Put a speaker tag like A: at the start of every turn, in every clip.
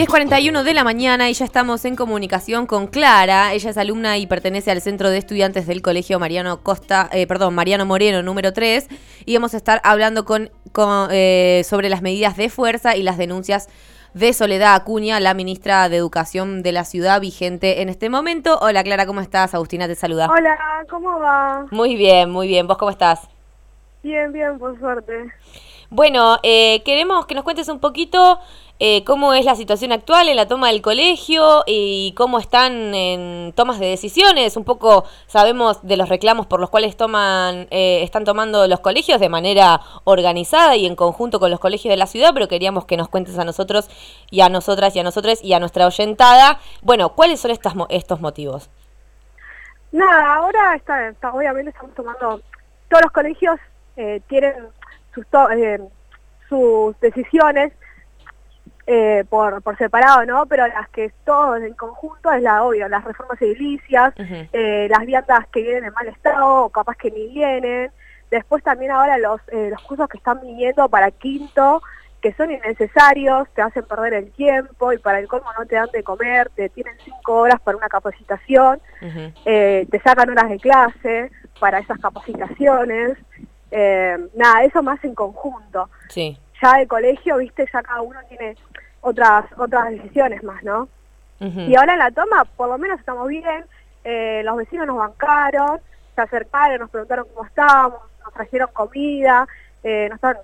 A: 10.41 de la mañana y ya estamos en comunicación con Clara. Ella es alumna y pertenece al Centro de Estudiantes del Colegio Mariano Costa, eh, perdón, Mariano Moreno, número 3. Y vamos a estar hablando con, con, eh, sobre las medidas de fuerza y las denuncias de Soledad Acuña, la ministra de Educación de la ciudad vigente en este momento. Hola Clara, ¿cómo estás? Agustina te saluda.
B: Hola, ¿cómo va?
A: Muy bien, muy bien. ¿Vos cómo estás?
B: Bien, bien, por suerte.
A: Bueno, eh, queremos que nos cuentes un poquito eh, cómo es la situación actual en la toma del colegio y cómo están en tomas de decisiones. Un poco sabemos de los reclamos por los cuales toman, eh, están tomando los colegios de manera organizada y en conjunto con los colegios de la ciudad, pero queríamos que nos cuentes a nosotros y a nosotras y a nosotros y a nuestra oyentada. Bueno, ¿cuáles son estas, estos motivos?
B: Nada, ahora está, obviamente estamos tomando, todos los colegios eh, tienen sus, eh, sus decisiones eh, por, por separado, ¿no? Pero las que todos en conjunto es la obvio, las reformas edilicias, eh, las viandas que vienen en mal estado o capaz que ni vienen. Después también ahora los, eh, los cursos que están viniendo para quinto, que son innecesarios, te hacen perder el tiempo y para el colmo no te dan de comer, te tienen cinco horas para una capacitación, eh, te sacan horas de clase para esas capacitaciones. Eh, nada, eso más en conjunto.
A: Sí.
B: Ya el colegio, viste, ya cada uno tiene otras otras decisiones más, ¿no? Y ahora en la toma, por lo menos estamos bien, eh, los vecinos nos bancaron, se acercaron, nos preguntaron cómo estábamos, nos trajeron comida, eh, nos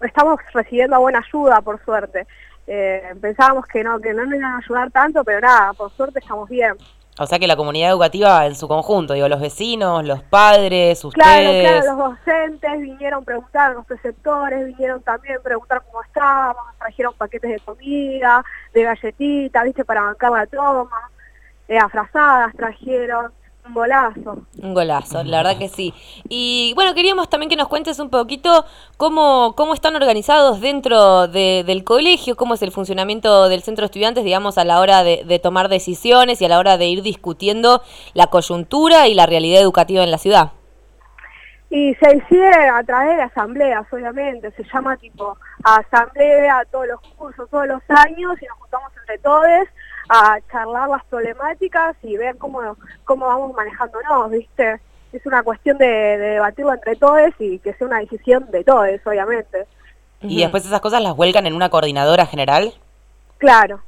B: estamos recibiendo buena ayuda, por suerte. Eh, pensábamos que no, que no nos iban a ayudar tanto, pero nada, por suerte estamos bien.
C: O sea que la comunidad educativa en su conjunto, digo, los vecinos, los padres, ustedes...
B: Claro, claro, los docentes vinieron a preguntar, los preceptores vinieron también a preguntar cómo estábamos, trajeron paquetes de comida, de galletitas, viste, para bancar la toma, eh, afrazadas trajeron, un golazo.
A: Un golazo, la verdad que sí. Y bueno, queríamos también que nos cuentes un poquito cómo, cómo están organizados dentro de, del colegio, cómo es el funcionamiento del centro de estudiantes, digamos, a la hora de, de, tomar decisiones y a la hora de ir discutiendo la coyuntura y la realidad educativa en la ciudad.
B: Y se hicieron a través de asambleas, obviamente, se llama tipo asamblea, todos los cursos, todos los años, y nos juntamos entre todos a charlar las problemáticas y ver cómo, cómo vamos manejándonos, ¿viste? Es una cuestión de, de debatirlo entre todos y que sea una decisión de todos, obviamente.
C: ¿Y después esas cosas las vuelcan en una coordinadora general?
B: Claro.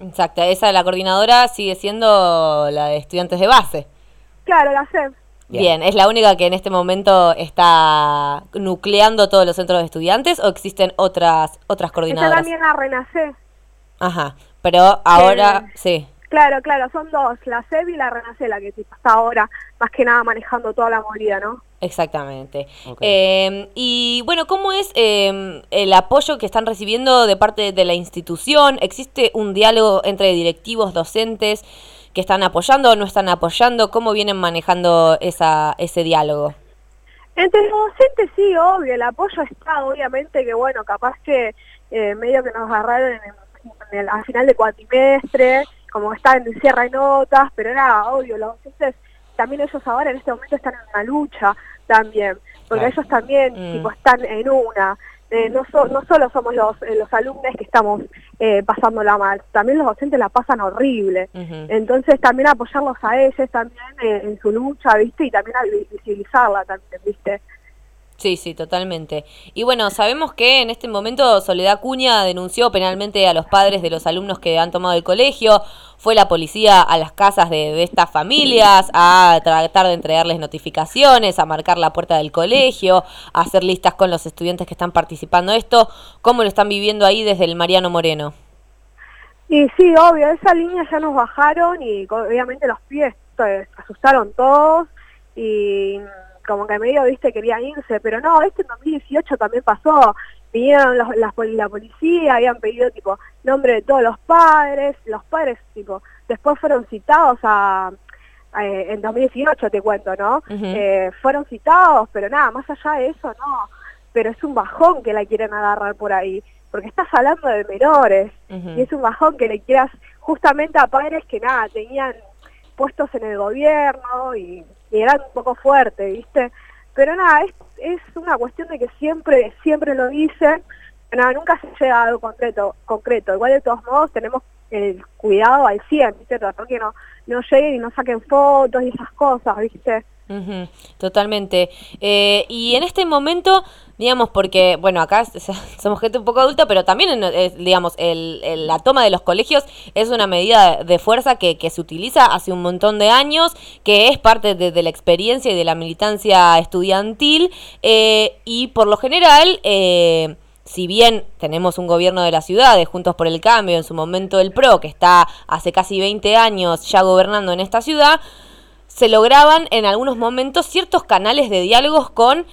A: Exacto, esa de la coordinadora sigue siendo la de estudiantes de base.
B: Claro, la SEP.
A: Bien. Bien, ¿es la única que en este momento está nucleando todos los centros de estudiantes o existen otras otras coordinadoras?
B: Esa también la Renace.
A: Ajá, pero ahora,
B: Que-
A: sí.
B: Claro, claro, son dos, la SEB y la Renace, la que está ahora más que nada manejando toda la movida, ¿no?
A: Exactamente.
C: Ok.
A: Eh, y bueno, ¿cómo es eh, el apoyo que están recibiendo de parte de la institución? ¿Existe un diálogo entre directivos, docentes que están apoyando o no están apoyando? ¿Cómo vienen manejando esa, ese diálogo?
B: Entre los docentes sí, obvio, el apoyo está, obviamente que bueno, capaz que eh, medio que nos agarraron en el- en el- al final de cuatrimestre, como están en cierre de notas, pero era obvio, los docentes también ellos ahora en este momento están en una lucha también, porque
C: Claro.
B: ellos también
A: Mm.
B: tipo están en una. Eh, no, so- no solo somos los, eh, los alumnos que estamos eh, pasándola mal, también los docentes la pasan horrible. Entonces también apoyarlos a ellos también eh, en su lucha, ¿viste? Y también a vi- visibilizarla también, ¿viste?
A: Sí, sí, totalmente. Y bueno, sabemos que en este momento Soledad Cuña denunció penalmente a los padres de los alumnos que han tomado el colegio, fue la policía a las casas de, estas familias a tratar de entregarles notificaciones, a marcar la puerta del colegio, a hacer listas con los estudiantes que están participando de esto. ¿Cómo lo están viviendo ahí desde el Mariano Moreno?
B: Y sí, obvio, esa línea ya nos bajaron y obviamente los pies se asustaron todos y como que medio, viste, querían irse, pero no, este en 2018 también pasó, vinieron los, las poli- la policía, habían pedido tipo nombre de todos los padres, los padres tipo después fueron citados a, a- en 2018 te cuento, ¿no? Eh, fueron citados, pero nada, más allá de eso, no, pero es un bajón que la quieren agarrar por ahí, porque estás hablando de menores, y es un bajón que le quieras justamente a padres que nada, tenían puestos en el gobierno y, y eran un poco fuertes, ¿viste? Pero nada, es, es una cuestión de que siempre, siempre lo dicen, nada, nunca se llega a algo concreto, concreto. Igual de todos modos tenemos el cuidado al 100, ¿viste? Que no, no lleguen y no saquen fotos y esas cosas, ¿viste?
A: Ujú, totalmente. Eh, y en este momento, digamos, porque, bueno, acá somos gente un poco adulta, pero también, digamos, el, la toma de los colegios es una medida de fuerza que, que se utiliza hace un montón de años, que es parte de, la experiencia y de la militancia estudiantil, eh, y por lo general... eh, si bien tenemos un gobierno de la ciudad, de Juntos por el Cambio, en su momento el PRO, que está hace casi 20 años ya gobernando en esta ciudad, se lograban en algunos momentos ciertos canales de diálogos con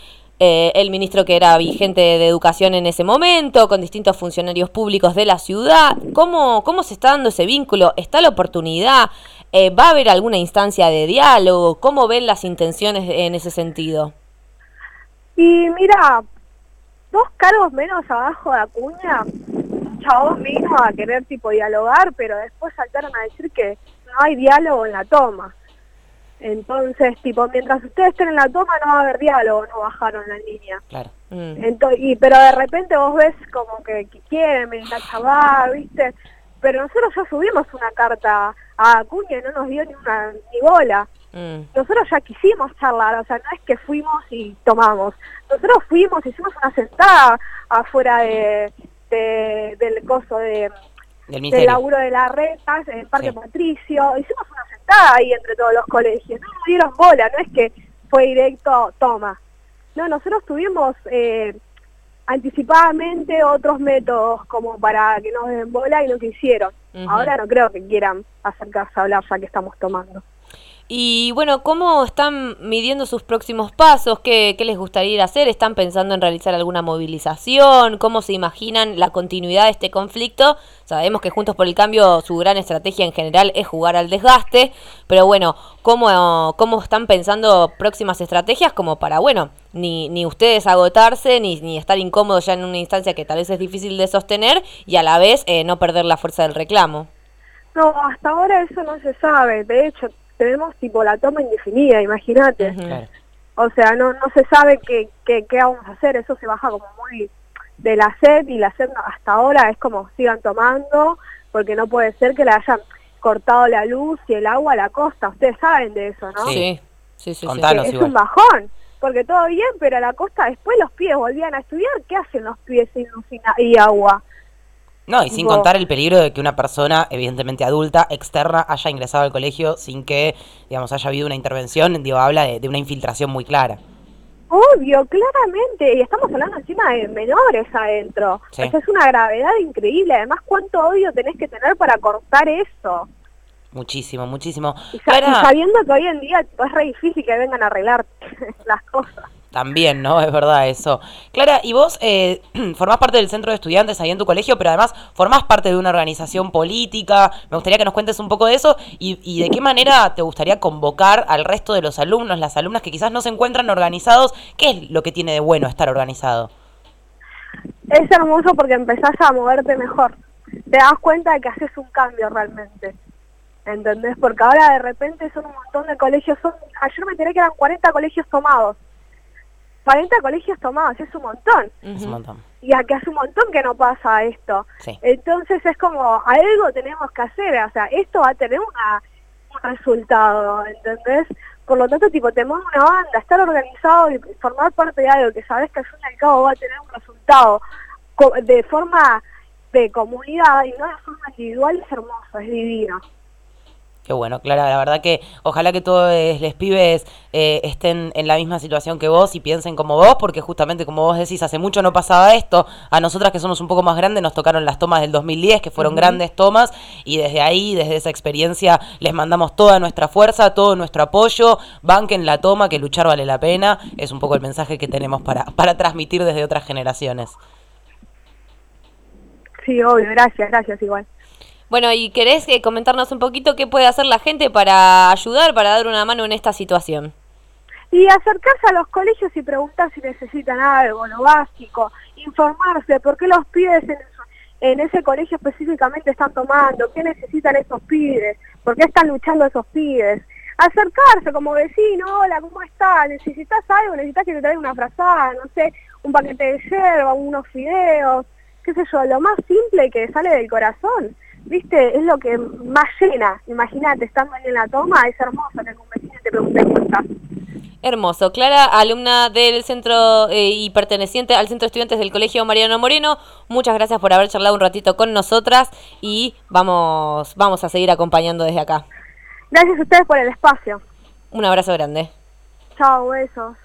A: eh, el ministro que era vigente de educación en ese momento, con distintos funcionarios públicos de la ciudad. ¿Cómo, cómo se está dando ese vínculo? ¿Está la oportunidad? Eh, ¿Va a haber alguna instancia de diálogo? ¿Cómo ven las intenciones en ese sentido?
B: Y mira, dos cargos menos abajo de Acuña, chabón vino a querer tipo dialogar, pero después saltaron a decir que no hay diálogo en la toma. Entonces, tipo, mientras ustedes estén en la toma no va a haber diálogo, no bajaron la línea.
C: Claro.
A: Mm,
B: Ento- y, pero de repente vos ves como que, que quieren meditar chaval, ¿viste? Pero nosotros ya subimos una carta a Acuña y no nos dio ni una ni bola.
A: mm,
B: Nosotros ya quisimos charlar, o sea, no es que fuimos y tomamos. Nosotros fuimos, hicimos una sentada afuera de, de- del coso de,
C: Del
B: del laburo de la reta, en el Parque
C: Sí.
B: Patricio. Hicimos una sentada ahí entre todos los colegios. No nos dieron bola, no es que fue directo, toma. No, nosotros tuvimos eh, anticipadamente otros métodos como para que nos den bola y no quisieron.
A: Ujú.
B: Ahora no creo que quieran acercarse a hablar ya que estamos tomando.
A: Y bueno, ¿cómo están midiendo sus próximos pasos? ¿Qué, qué les gustaría ir a hacer? ¿Están pensando en realizar alguna movilización? ¿Cómo se imaginan la continuidad de este conflicto? Sabemos que Juntos por el Cambio, su gran estrategia en general es jugar al desgaste, pero bueno, ¿cómo, cómo están pensando próximas estrategias como para, bueno, ni, ni ustedes agotarse, ni, ni estar incómodos ya en una instancia que tal vez es difícil de sostener y a la vez eh, no perder la fuerza del reclamo?
B: No, hasta ahora eso no se sabe. De hecho, tenemos tipo la toma indefinida, imagínate. O sea, no no se sabe qué, qué, qué vamos a hacer. Eso se baja como muy de la sed y la sed hasta ahora es como sigan tomando porque no puede ser que le hayan cortado la luz y el agua a la costa. Ustedes saben de eso, ¿no?
C: Sí.
A: Sí, sí.
C: Contanos.
B: es
C: igual.
B: un bajón. Porque todo bien, pero a la costa después los pies volvían a estudiar. ¿Qué hacen los pies sin luz y agua?
C: No, y sin
B: Tipo-
C: contar el peligro de que una persona, evidentemente adulta, externa, haya ingresado al colegio sin que, digamos, haya habido una intervención, digo, habla de, de una infiltración muy clara.
B: Obvio, claramente, y estamos hablando encima de menores adentro.
C: Sí.
B: O sea, es una gravedad increíble. Además, ¿cuánto odio tenés que tener para cortar eso?
C: Muchísimo, muchísimo.
B: Y, sa-
C: Clara,
B: y sabiendo que hoy en día tipo, es re difícil que vengan a arreglar las cosas.
C: También, ¿no? Es verdad eso. Clara, y vos eh, formás parte del centro de estudiantes ahí en tu colegio, pero además formás parte de una organización política. Me gustaría que nos cuentes un poco de eso y, y de qué manera te gustaría convocar al resto de los alumnos, las alumnas que quizás no se encuentran organizados. ¿Qué es lo que tiene de bueno estar organizado?
B: Es hermoso porque empezás a moverte mejor. Te das cuenta de que haces un cambio realmente. ¿Entendés? Porque ahora de repente son un montón de colegios. Ayer me enteré que eran 40 colegios tomados. 40 colegios tomados, es un montón.
C: Es un montón.
B: Y a que hace un montón que no pasa esto.
C: Sí.
B: Entonces es como, algo tenemos que hacer, o sea, esto va a tener una, un resultado, ¿entendés? Por lo tanto, tipo, te mueve una banda, estar organizado y formar parte de algo que sabes que al fin y al cabo va a tener un resultado de forma de comunidad y no de forma individual es hermoso, es divino.
C: Qué bueno, Clara, la verdad que ojalá que todos los pibes eh, estén en la misma situación que vos y piensen como vos, porque justamente como vos decís, hace mucho no pasaba esto. A nosotras que somos un poco más grandes nos tocaron las tomas del 2010, que fueron grandes tomas, y desde ahí, desde esa experiencia, les mandamos toda nuestra fuerza, todo nuestro apoyo, banquen la toma, que luchar vale la pena. Es un poco el mensaje que tenemos para, para transmitir desde otras generaciones.
B: Sí, obvio, gracias, gracias igual.
A: Bueno, ¿y querés eh, comentarnos un poquito qué puede hacer la gente para ayudar, para dar una mano en esta situación?
B: Y acercarse a los colegios y preguntar si necesitan algo, lo básico, informarse, por qué los pibes en, en ese colegio específicamente están tomando, qué necesitan esos pibes, por qué están luchando esos pibes. Acercarse como vecino, hola, ¿cómo estás? ¿Necesitas algo? ¿Necesitas que te traiga una frazada? No sé, un paquete de yerba, unos fideos. qué sé yo, lo más simple que sale del corazón, ¿viste? Es lo que más llena. Imagínate, estando ahí en la toma, es hermoso que un vecino te pregunte cómo estás.
A: Hermoso. Clara, alumna del centro eh, y perteneciente al centro de estudiantes del Colegio Mariano Moreno, muchas gracias por haber charlado un ratito con nosotras y vamos, vamos a seguir acompañando desde acá.
B: Gracias a ustedes por el espacio.
A: Un abrazo grande.
B: Chao, besos.